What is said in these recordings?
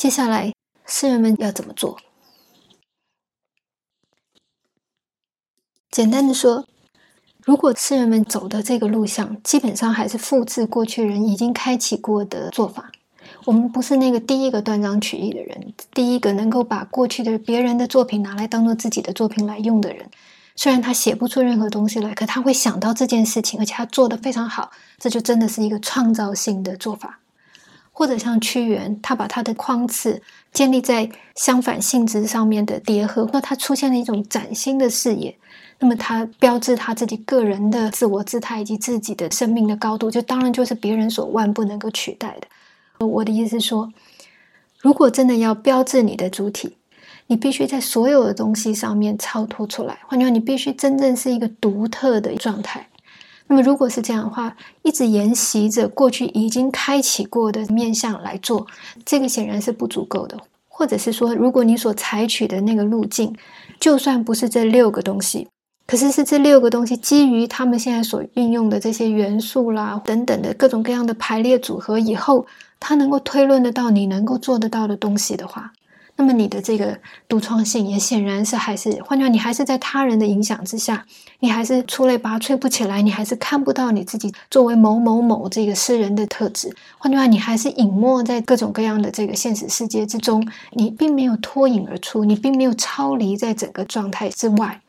接下来诗人们要怎么做？简单的说，如果诗人们走的这个路向，基本上还是复制过去人已经开启过的做法。我们不是那个第一个断章取义的人，第一个能够把过去的别人的作品拿来当做自己的作品来用的人。虽然他写不出任何东西来，可他会想到这件事情，而且他做得非常好，这就真的是一个创造性的做法。或者像屈原，他把他的框次建立在相反性质上面的叠合，那他出现了一种崭新的视野。那么，他标志他自己个人的自我姿态以及自己的生命的高度，就当然就是别人所万不能够取代的。我的意思是说，如果真的要标志你的主体，你必须在所有的东西上面超脱出来。换句话，你必须真正是一个独特的状态。那么，如果是这样的话，一直沿袭着过去已经开启过的面相来做，这个显然是不足够的。或者是说，如果你所采取的那个路径，就算不是这六个东西。可是是这六个东西基于他们现在所运用的这些元素啦等等的各种各样的排列组合以后，它能够推论得到你能够做得到的东西的话，那么你的这个独创性也显然是还是，换句话，你还是在他人的影响之下，你还是出类拔萃不起来，你还是看不到你自己作为某某某这个诗人的特质。换句话，你还是隐没在各种各样的这个现实世界之中，你并没有脱颖而出，你并没有超离在整个状态之外。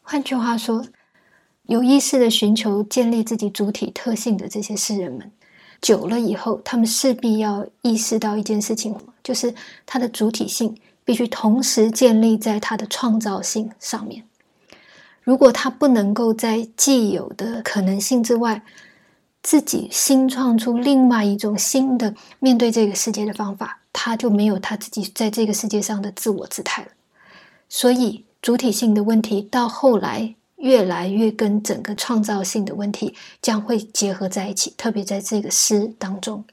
换句话说，有意识的寻求建立自己主体特性的这些诗人们，久了以后，他们势必要意识到一件事情，就是他的主体性必须同时建立在他的创造性上面。如果他不能够在既有的可能性之外，自己新创出另外一种新的面对这个世界的方法，他就没有他自己在这个世界上的自我姿态了。所以。主体性的问题到后来越来越跟整个创造性的问题将会结合在一起，特别在这个诗当中。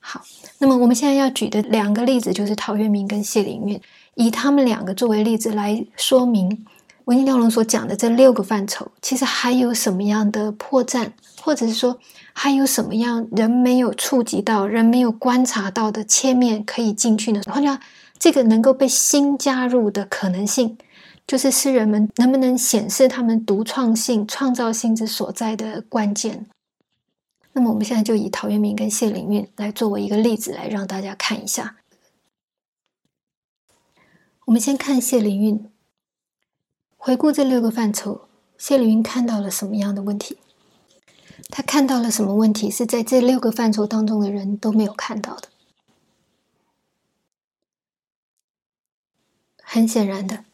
好，那么我们现在要举的两个例子就是陶渊明跟谢灵运，以他们两个作为例子来说明文艺雕龙所讲的这六个范畴，其实还有什么样的破绽，或者是说还有什么样人没有触及到、人没有观察到的切面可以进去呢？换句话这个能够被新加入的可能性，就是诗人们能不能显示他们独创性、创造性之所在的关键。那么，我们现在就以陶渊明跟谢灵运来作为一个例子，来让大家看一下。我们先看谢灵运，回顾这六个范畴，谢灵运看到了什么样的问题？他看到了什么问题是在这六个范畴当中的人都没有看到的？很显然的，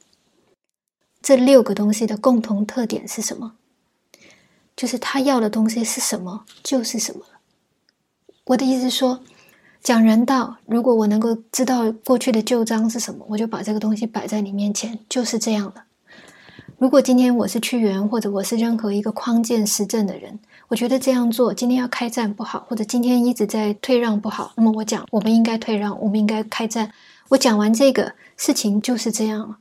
这六个东西的共同特点是什么？就是他要的东西是什么，就是什么。我的意思说，讲人道，如果我能够知道过去的旧章是什么，我就把这个东西摆在你面前，就是这样的。如果今天我是屈原，或者我是任何一个匡建实政的人，我觉得这样做今天要开战不好，或者今天一直在退让不好，那么我讲我们应该退让，我们应该开战。我讲完这个。事情就是这样了，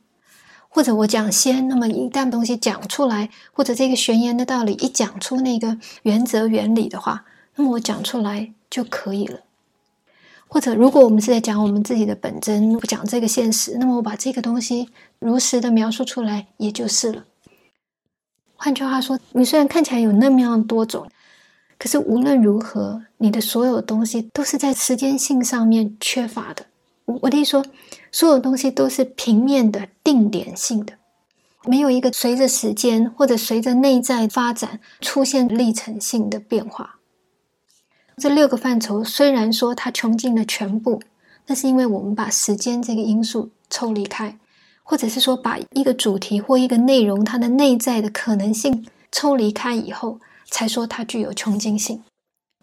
或者我讲先，那么一旦东西讲出来，或者这个玄言的道理一讲出那个原则原理的话，那么我讲出来就可以了。或者如果我们是在讲我们自己的本真，不讲这个现实，那么我把这个东西如实的描述出来，也就是了。换句话说，你虽然看起来有那么样多种，可是无论如何，你的所有东西都是在时间性上面缺乏的。我的意思说。所有东西都是平面的、定点性的，没有一个随着时间或者随着内在发展出现历程性的变化。这六个范畴虽然说它穷尽了全部，那是因为我们把时间这个因素抽离开，或者是说把一个主题或一个内容它的内在的可能性抽离开以后，才说它具有穷尽性。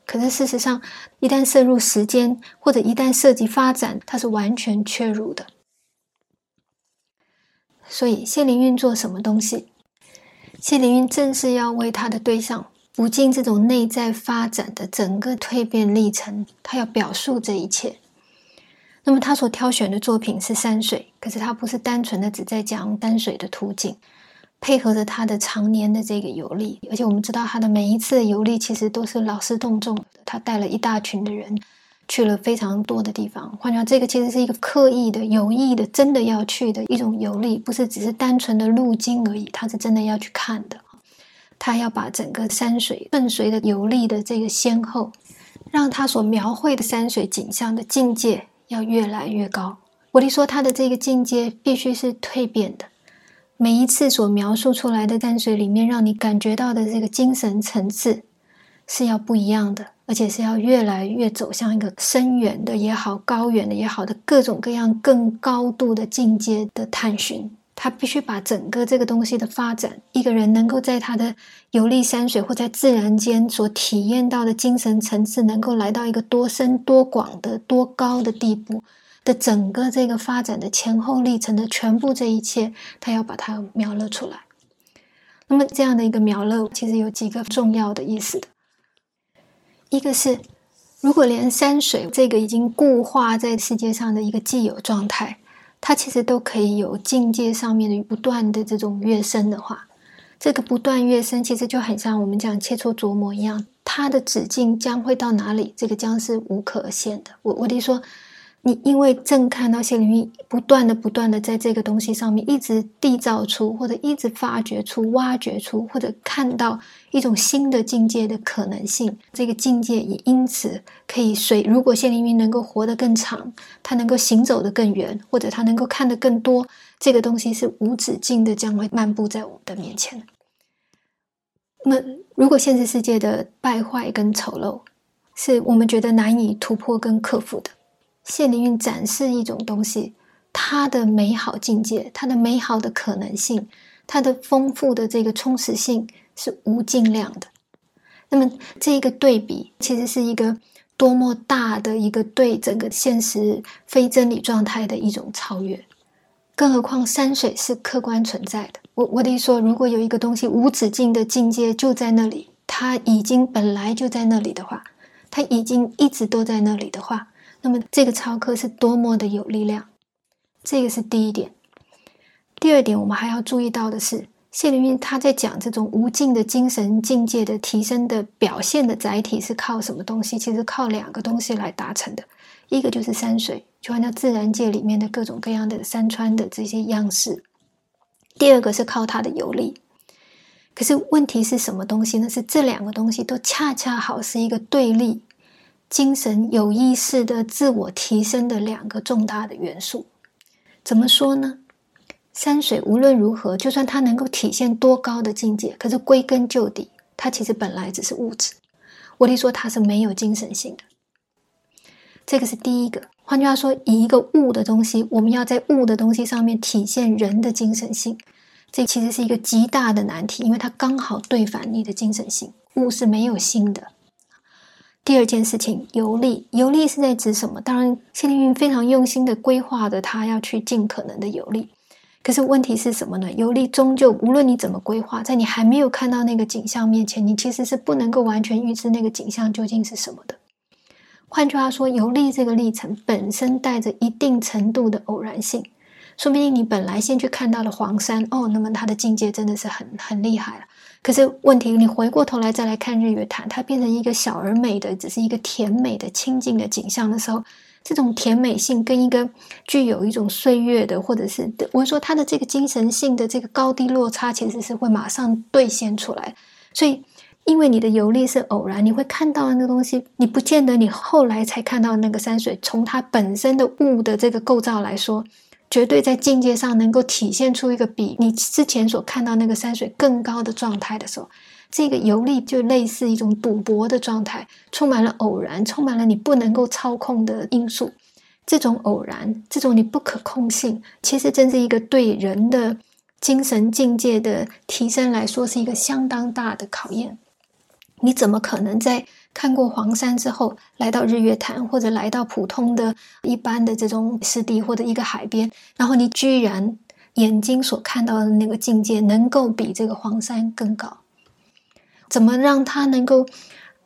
可是事实上，一旦涉入时间，或者一旦涉及发展，它是完全缺如的。所以谢灵运做什么东西？谢灵运正是要为他的对象补进这种内在发展的整个蜕变历程，他要表述这一切。那么他所挑选的作品是山水，可是他不是单纯的只在讲山水的图景。配合着他的常年的这个游历，而且我们知道他的每一次游历其实都是劳师动众。他带了一大群的人去了非常多的地方。换句话这个其实是一个刻意的、有意的、真的要去的一种游历，不是只是单纯的路经而已。他是真的要去看的，他要把整个山水顺随的游历的这个先后，让他所描绘的山水景象的境界要越来越高。我弟说，他的这个境界必须是蜕变的。每一次所描述出来的山水里面，让你感觉到的这个精神层次是要不一样的，而且是要越来越走向一个深远的也好、高远的也好的各种各样更高度的境界的探寻。他必须把整个这个东西的发展，一个人能够在他的游历山水或在自然间所体验到的精神层次，能够来到一个多深、多广的、多高的地步。的整个这个发展的前后历程的全部这一切，他要把它描勒出来。那么这样的一个描勒，其实有几个重要的意思的。一个是，如果连山水这个已经固化在世界上的一个既有状态，它其实都可以有境界上面的不断的这种跃升的话，这个不断跃升，其实就很像我们讲切磋琢磨一样，它的止境将会到哪里？这个将是无可限的。我我得说。你因为正看到谢灵运不断的、不断的在这个东西上面一直缔造出，或者一直发掘出、挖掘出，或者看到一种新的境界的可能性，这个境界也因此可以随。如果谢灵运能够活得更长，他能够行走得更远，或者他能够看得更多，这个东西是无止境的将会漫步在我们的面前。那如果现实世界的败坏跟丑陋是我们觉得难以突破跟克服的。谢灵运展示一种东西，它的美好境界，它的美好的可能性，它的丰富的这个充实性是无尽量的。那么，这一个对比其实是一个多么大的一个对整个现实非真理状态的一种超越。更何况山水是客观存在的。我我得说，如果有一个东西无止境的境界就在那里，它已经本来就在那里的话，它已经一直都在那里的话。那么这个超课是多么的有力量，这个是第一点。第二点，我们还要注意到的是，谢灵运他在讲这种无尽的精神境界的提升的表现的载体是靠什么东西？其实靠两个东西来达成的，一个就是山水，就按照自然界里面的各种各样的山川的这些样式；第二个是靠它的游历。可是问题是什么东西呢？是这两个东西都恰恰好是一个对立。精神有意识的自我提升的两个重大的元素，怎么说呢？山水无论如何，就算它能够体现多高的境界，可是归根究底，它其实本来只是物质。我得说，它是没有精神性的。这个是第一个。换句话说，以一个物的东西，我们要在物的东西上面体现人的精神性，这其实是一个极大的难题，因为它刚好对反你的精神性。物是没有心的。第二件事情，游历，游历是在指什么？当然，谢灵运非常用心的规划的，他要去尽可能的游历。可是问题是什么呢？游历终究无论你怎么规划，在你还没有看到那个景象面前，你其实是不能够完全预知那个景象究竟是什么的。换句话说，游历这个历程本身带着一定程度的偶然性，说不定你本来先去看到了黄山，哦，那么它的境界真的是很很厉害了。可是问题，你回过头来再来看日月潭，它变成一个小而美的，只是一个甜美的、清净的景象的时候，这种甜美性跟一个具有一种岁月的，或者是我说它的这个精神性的这个高低落差，其实是会马上兑现出来。所以，因为你的游历是偶然，你会看到那个东西，你不见得你后来才看到那个山水，从它本身的物的这个构造来说。绝对在境界上能够体现出一个比你之前所看到那个山水更高的状态的时候，这个游历就类似一种赌博的状态，充满了偶然，充满了你不能够操控的因素。这种偶然，这种你不可控性，其实真是一个对人的精神境界的提升来说是一个相当大的考验。你怎么可能在？看过黄山之后，来到日月潭，或者来到普通的一般的这种湿地或者一个海边，然后你居然眼睛所看到的那个境界能够比这个黄山更高，怎么让他能够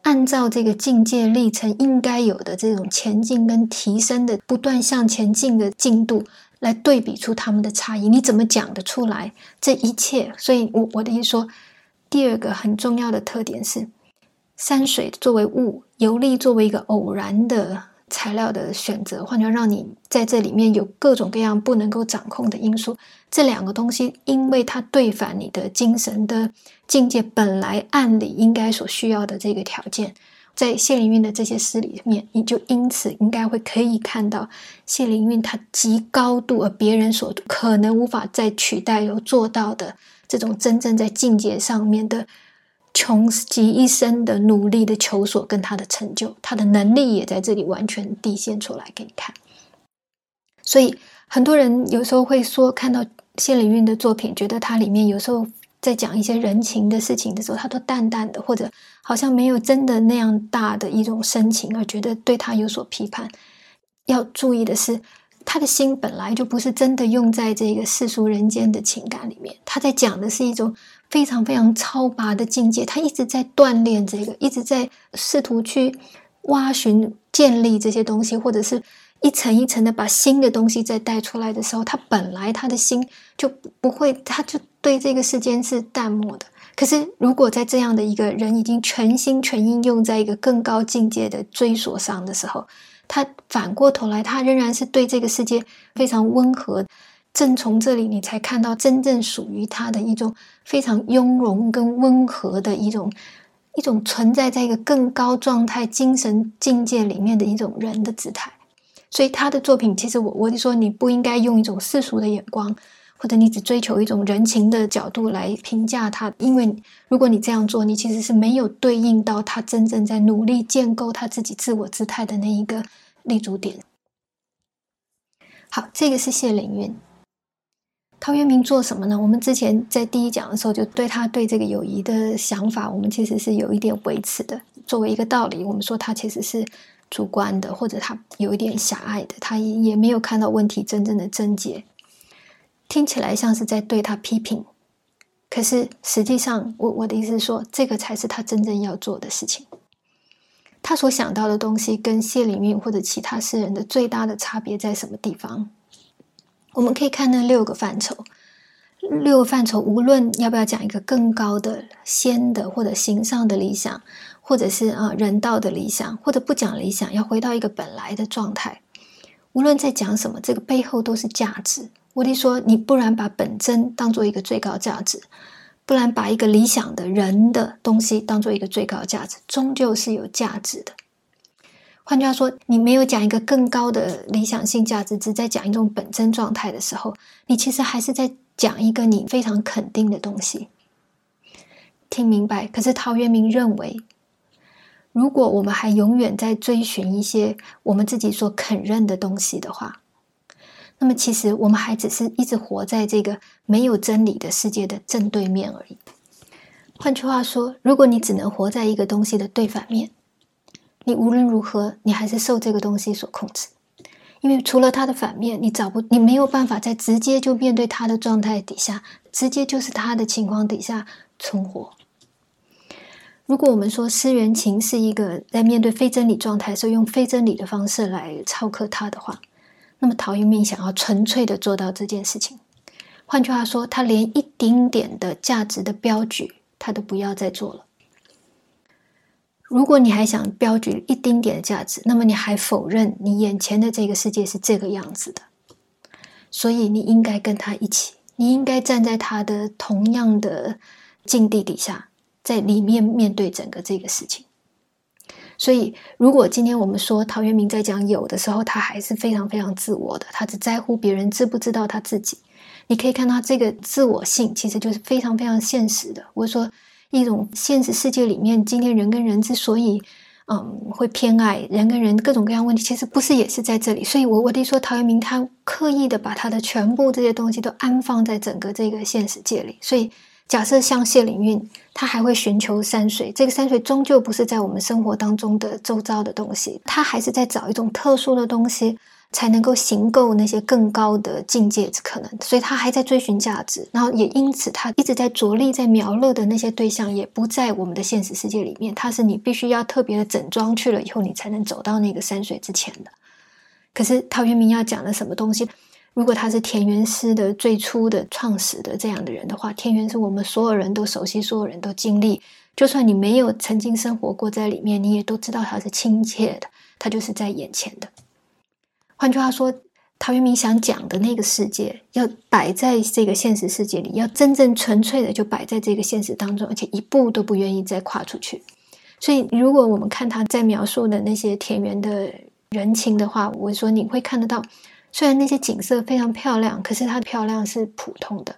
按照这个境界历程应该有的这种前进跟提升的不断向前进的进度来对比出他们的差异？你怎么讲得出来这一切？所以，我我的意思说，第二个很重要的特点是。山水作为物，游历作为一个偶然的材料的选择，换句话让你在这里面有各种各样不能够掌控的因素。这两个东西，因为它对反你的精神的境界，本来按理应该所需要的这个条件，在谢灵运的这些诗里面，你就因此应该会可以看到谢灵运他极高度而别人所可能无法再取代有做到的这种真正在境界上面的。穷极一生的努力的求索，跟他的成就，他的能力也在这里完全体现出来给你看。所以很多人有时候会说，看到谢灵运的作品，觉得他里面有时候在讲一些人情的事情的时候，他都淡淡的，或者好像没有真的那样大的一种深情，而觉得对他有所批判。要注意的是，他的心本来就不是真的用在这个世俗人间的情感里面，他在讲的是一种。非常非常超拔的境界，他一直在锻炼这个，一直在试图去挖寻、建立这些东西，或者是一层一层的把新的东西再带出来的时候，他本来他的心就不会，他就对这个世间是淡漠的。可是，如果在这样的一个人已经全心全意用在一个更高境界的追索上的时候，他反过头来，他仍然是对这个世界非常温和。正从这里，你才看到真正属于他的一种非常雍容跟温和的一种一种存在在一个更高状态精神境界里面的一种人的姿态。所以他的作品，其实我我就说，你不应该用一种世俗的眼光，或者你只追求一种人情的角度来评价他，因为如果你这样做，你其实是没有对应到他真正在努力建构他自己自我姿态的那一个立足点。好，这个是谢灵运。陶渊明做什么呢？我们之前在第一讲的时候，就对他对这个友谊的想法，我们其实是有一点维持的。作为一个道理，我们说他其实是主观的，或者他有一点狭隘的，他也没有看到问题真正的症结。听起来像是在对他批评，可是实际上，我我的意思是说，这个才是他真正要做的事情。他所想到的东西，跟谢灵运或者其他诗人的最大的差别在什么地方？我们可以看那六个范畴，六个范畴，无论要不要讲一个更高的仙的或者形上的理想，或者是啊人道的理想，或者不讲理想，要回到一个本来的状态。无论在讲什么，这个背后都是价值。我得说，你不然把本真当做一个最高价值，不然把一个理想的人的东西当做一个最高价值，终究是有价值的。换句话说，你没有讲一个更高的理想性价值，只在讲一种本真状态的时候，你其实还是在讲一个你非常肯定的东西。听明白？可是陶渊明认为，如果我们还永远在追寻一些我们自己所肯认的东西的话，那么其实我们还只是一直活在这个没有真理的世界的正对面而已。换句话说，如果你只能活在一个东西的对反面，你无论如何，你还是受这个东西所控制，因为除了它的反面，你找不，你没有办法在直接就面对它的状态底下，直接就是它的情况底下存活。如果我们说思源情是一个在面对非真理状态时候用非真理的方式来操克它的话，那么陶渊明想要纯粹的做到这件事情，换句话说，他连一丁点的价值的标举，他都不要再做了。如果你还想标举一丁点的价值，那么你还否认你眼前的这个世界是这个样子的，所以你应该跟他一起，你应该站在他的同样的境地底下，在里面面对整个这个事情。所以，如果今天我们说陶渊明在讲有的时候，他还是非常非常自我的，他只在乎别人知不知道他自己。你可以看到这个自我性其实就是非常非常现实的。我说。一种现实世界里面，今天人跟人之所以，嗯，会偏爱人跟人各种各样问题，其实不是也是在这里。所以，我我得说，陶渊明他刻意的把他的全部这些东西都安放在整个这个现实界里。所以，假设像谢灵运，他还会寻求山水，这个山水终究不是在我们生活当中的周遭的东西，他还是在找一种特殊的东西。才能够行够那些更高的境界之可能，所以他还在追寻价值，然后也因此他一直在着力在描勒的那些对象也不在我们的现实世界里面，他是你必须要特别的整装去了以后，你才能走到那个山水之前的。可是陶渊明要讲的什么东西？如果他是田园诗的最初的创始的这样的人的话，田园是我们所有人都熟悉，所有人都经历，就算你没有曾经生活过在里面，你也都知道它是亲切的。它就是在眼前的。换句话说，陶渊明想讲的那个世界，要摆在这个现实世界里，要真正纯粹的就摆在这个现实当中，而且一步都不愿意再跨出去。所以，如果我们看他在描述的那些田园的人情的话，我说你会看得到，虽然那些景色非常漂亮，可是它的漂亮是普通的。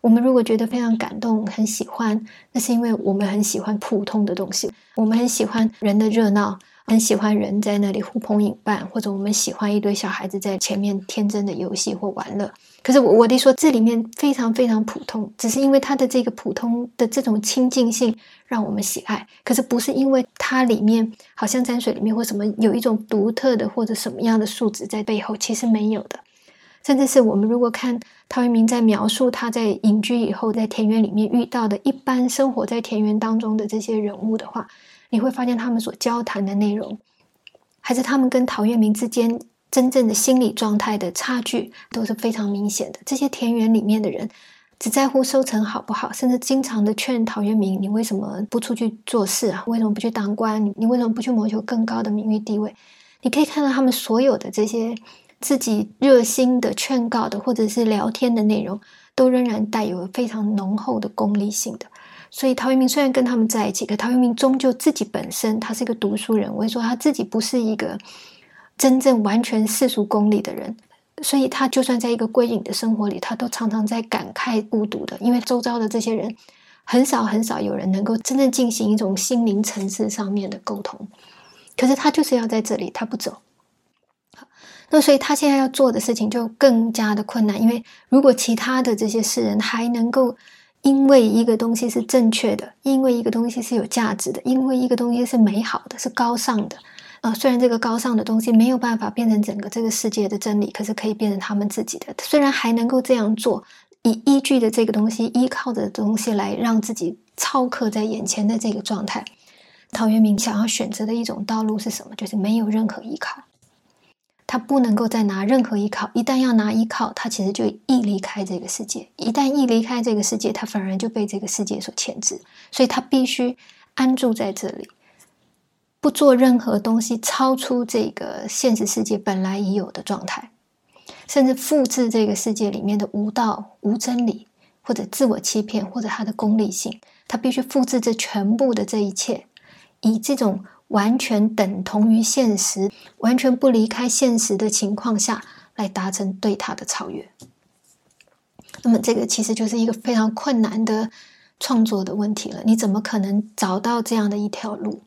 我们如果觉得非常感动、很喜欢，那是因为我们很喜欢普通的东西，我们很喜欢人的热闹。很喜欢人在那里呼朋引伴，或者我们喜欢一堆小孩子在前面天真的游戏或玩乐。可是我我得说，这里面非常非常普通，只是因为它的这个普通的这种亲近性让我们喜爱。可是不是因为它里面好像沾水里面或什么有一种独特的或者什么样的素质在背后，其实没有的。甚至是我们如果看陶渊明在描述他在隐居以后在田园里面遇到的一般生活在田园当中的这些人物的话。你会发现，他们所交谈的内容，还是他们跟陶渊明之间真正的心理状态的差距，都是非常明显的。这些田园里面的人，只在乎收成好不好，甚至经常的劝陶渊明：“你为什么不出去做事啊？为什么不去当官？你为什么不去谋求更高的名誉地位？”你可以看到，他们所有的这些自己热心的劝告的，或者是聊天的内容，都仍然带有非常浓厚的功利性的。所以陶渊明虽然跟他们在一起，可陶渊明终究自己本身他是一个读书人，我会说他自己不是一个真正完全世俗功利的人。所以他就算在一个归隐的生活里，他都常常在感慨孤独的，因为周遭的这些人很少很少有人能够真正进行一种心灵层次上面的沟通。可是他就是要在这里，他不走。那所以他现在要做的事情就更加的困难，因为如果其他的这些世人还能够。因为一个东西是正确的，因为一个东西是有价值的，因为一个东西是美好的，是高尚的。啊，虽然这个高尚的东西没有办法变成整个这个世界的真理，可是可以变成他们自己的。虽然还能够这样做，以依据的这个东西，依靠的东西来让自己超克在眼前的这个状态。陶渊明想要选择的一种道路是什么？就是没有任何依靠。他不能够再拿任何依靠，一旦要拿依靠，他其实就一离开这个世界。一旦一离开这个世界，他反而就被这个世界所牵制。所以他必须安住在这里，不做任何东西超出这个现实世界本来已有的状态，甚至复制这个世界里面的无道、无真理，或者自我欺骗，或者他的功利性。他必须复制这全部的这一切，以这种。完全等同于现实，完全不离开现实的情况下来达成对他的超越。那么，这个其实就是一个非常困难的创作的问题了。你怎么可能找到这样的一条路？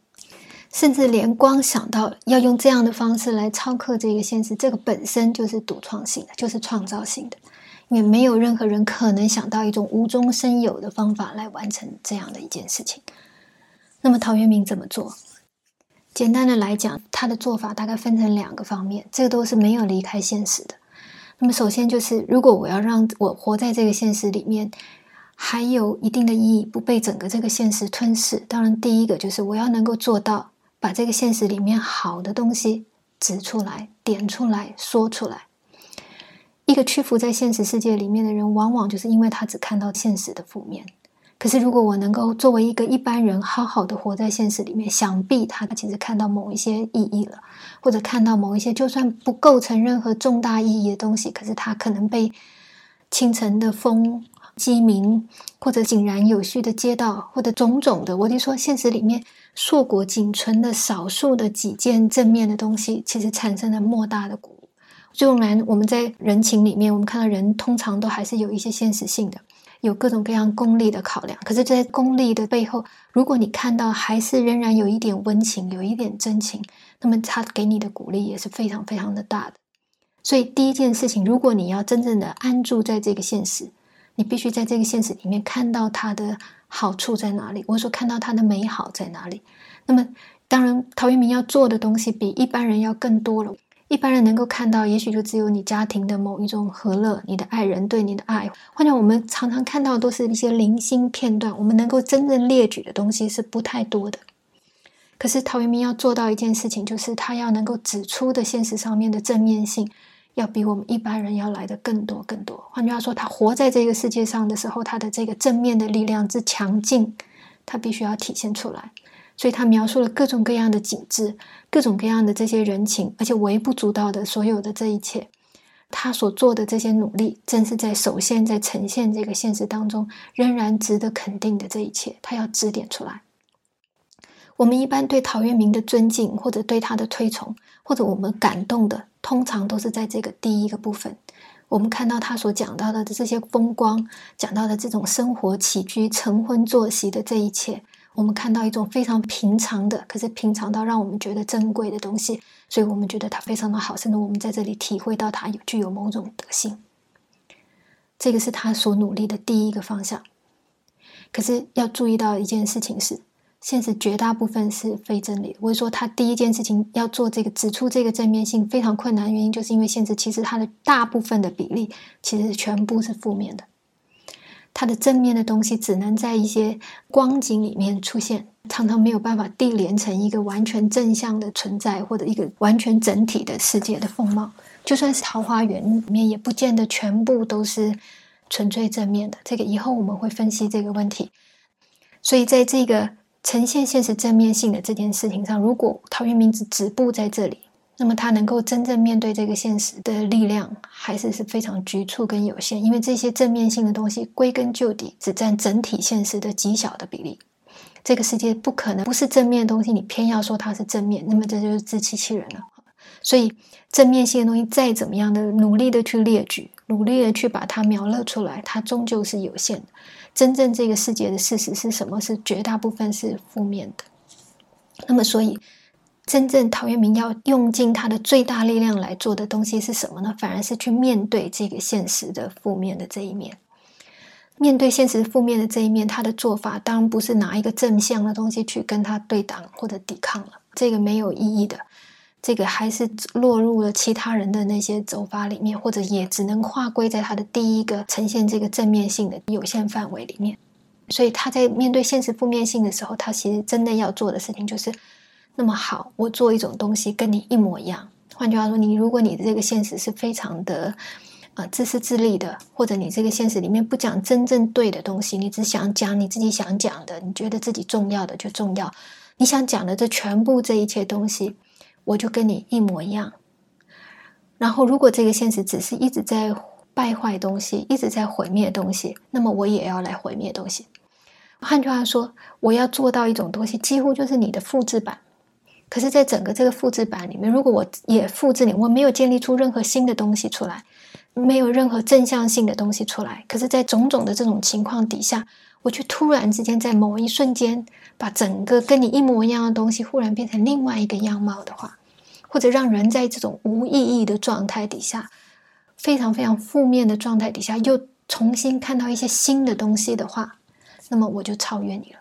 甚至连光想到要用这样的方式来超克这个现实，这个本身就是独创性的，就是创造性的，因为没有任何人可能想到一种无中生有的方法来完成这样的一件事情。那么，陶渊明怎么做？简单的来讲，他的做法大概分成两个方面，这个都是没有离开现实的。那么，首先就是，如果我要让我活在这个现实里面，还有一定的意义，不被整个这个现实吞噬。当然，第一个就是我要能够做到把这个现实里面好的东西指出来、点出来、说出来。一个屈服在现实世界里面的人，往往就是因为他只看到现实的负面。可是，如果我能够作为一个一般人，好好的活在现实里面，想必他其实看到某一些意义了，或者看到某一些就算不构成任何重大意义的东西，可是他可能被清晨的风、鸡鸣，或者井然有序的街道，或者种种的，我就说现实里面硕果仅存的少数的几件正面的东西，其实产生了莫大的鼓舞。纵然我们在人情里面，我们看到人通常都还是有一些现实性的。有各种各样功利的考量，可是，在功利的背后，如果你看到还是仍然有一点温情，有一点真情，那么他给你的鼓励也是非常非常的大的。所以，第一件事情，如果你要真正的安住在这个现实，你必须在这个现实里面看到它的好处在哪里，或者说看到它的美好在哪里。那么，当然，陶渊明要做的东西比一般人要更多了。一般人能够看到，也许就只有你家庭的某一种和乐，你的爱人对你的爱。换讲，我们常常看到都是一些零星片段，我们能够真正列举的东西是不太多的。可是陶渊明要做到一件事情，就是他要能够指出的现实上面的正面性，要比我们一般人要来的更多更多。换句话说，他活在这个世界上的时候，他的这个正面的力量之强劲，他必须要体现出来。所以他描述了各种各样的景致，各种各样的这些人情，而且微不足道的所有的这一切，他所做的这些努力，正是在首先在呈现这个现实当中仍然值得肯定的这一切，他要指点出来。我们一般对陶渊明的尊敬，或者对他的推崇，或者我们感动的，通常都是在这个第一个部分。我们看到他所讲到的这些风光，讲到的这种生活起居、晨昏作息的这一切。我们看到一种非常平常的，可是平常到让我们觉得珍贵的东西，所以我们觉得它非常的好，甚至我们在这里体会到它有具有某种德性。这个是他所努力的第一个方向。可是要注意到一件事情是，现实绝大部分是非真理。我说他第一件事情要做这个指出这个正面性非常困难，原因就是因为现实其实它的大部分的比例其实全部是负面的。它的正面的东西只能在一些光景里面出现，常常没有办法递连成一个完全正向的存在，或者一个完全整体的世界的风貌。就算是桃花源里面，也不见得全部都是纯粹正面的。这个以后我们会分析这个问题。所以在这个呈现现实正面性的这件事情上，如果陶渊明只止步在这里。那么他能够真正面对这个现实的力量，还是是非常局促跟有限，因为这些正面性的东西归根究底只占整体现实的极小的比例。这个世界不可能不是正面的东西，你偏要说它是正面，那么这就是自欺欺人了。所以正面性的东西再怎么样的努力的去列举，努力的去把它描勒出来，它终究是有限的。真正这个世界的事实是什么？是绝大部分是负面的。那么所以。真正陶渊明要用尽他的最大力量来做的东西是什么呢？反而是去面对这个现实的负面的这一面。面对现实负面的这一面，他的做法当然不是拿一个正向的东西去跟他对挡或者抵抗了，这个没有意义的。这个还是落入了其他人的那些走法里面，或者也只能划归在他的第一个呈现这个正面性的有限范围里面。所以他在面对现实负面性的时候，他其实真的要做的事情就是。那么好，我做一种东西跟你一模一样。换句话说，你如果你的这个现实是非常的啊自私自利的，或者你这个现实里面不讲真正对的东西，你只想讲你自己想讲的，你觉得自己重要的就重要，你想讲的这全部这一切东西，我就跟你一模一样。然后，如果这个现实只是一直在败坏东西，一直在毁灭东西，那么我也要来毁灭东西。换句话说，我要做到一种东西，几乎就是你的复制版。可是，在整个这个复制版里面，如果我也复制你，我没有建立出任何新的东西出来，没有任何正向性的东西出来。可是，在种种的这种情况底下，我却突然之间在某一瞬间，把整个跟你一模一样的东西，忽然变成另外一个样貌的话，或者让人在这种无意义的状态底下，非常非常负面的状态底下，又重新看到一些新的东西的话，那么我就超越你了。